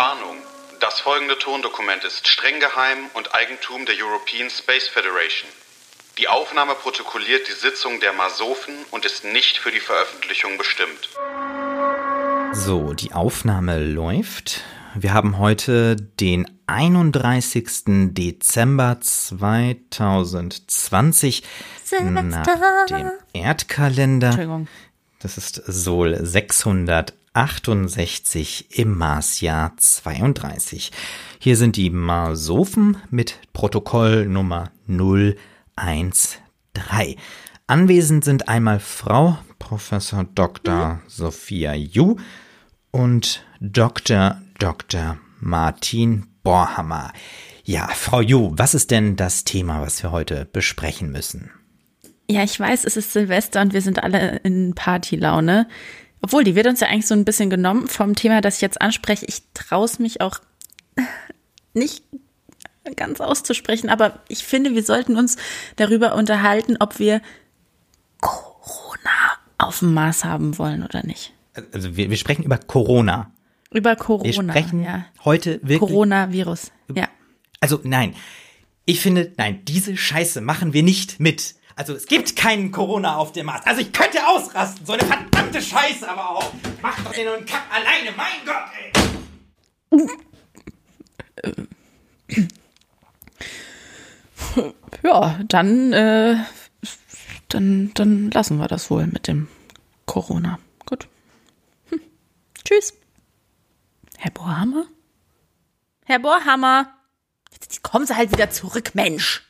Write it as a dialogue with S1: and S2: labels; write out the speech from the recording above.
S1: Warnung. Das folgende Tondokument ist streng geheim und Eigentum der European Space Federation. Die Aufnahme protokolliert die Sitzung der Masofen und ist nicht für die Veröffentlichung bestimmt.
S2: So, die Aufnahme läuft. Wir haben heute den 31. Dezember 2020 nach dem Erdkalender.
S3: Entschuldigung.
S2: Das ist Sol 668 im Marsjahr 32. Hier sind die Marsophen mit Protokoll Nummer 013. Anwesend sind einmal Frau Professor Dr. Sophia Ju und Dr. Dr. Martin Borhammer. Ja, Frau Ju, was ist denn das Thema, was wir heute besprechen müssen?
S3: Ja, ich weiß, es ist Silvester und wir sind alle in Partylaune. Obwohl, die wird uns ja eigentlich so ein bisschen genommen vom Thema, das ich jetzt anspreche. Ich traue es mich auch nicht ganz auszusprechen, aber ich finde, wir sollten uns darüber unterhalten, ob wir Corona auf dem Mars haben wollen oder nicht.
S2: Also wir, wir sprechen über Corona.
S3: Über Corona.
S2: Wir sprechen
S3: ja.
S2: heute wirklich.
S3: Coronavirus. Ja.
S2: Also nein, ich finde, nein, diese Scheiße machen wir nicht mit. Also es gibt keinen Corona auf dem Mars. Also ich könnte ausrasten, so eine verdammte Scheiße, aber auch. Mach doch den und Kack alleine, mein Gott, ey.
S3: Ja, dann, äh, dann, dann lassen wir das wohl mit dem Corona. Gut. Hm. Tschüss. Herr Bohrhammer? Herr Bohrhammer! Jetzt kommen Sie halt wieder zurück, Mensch!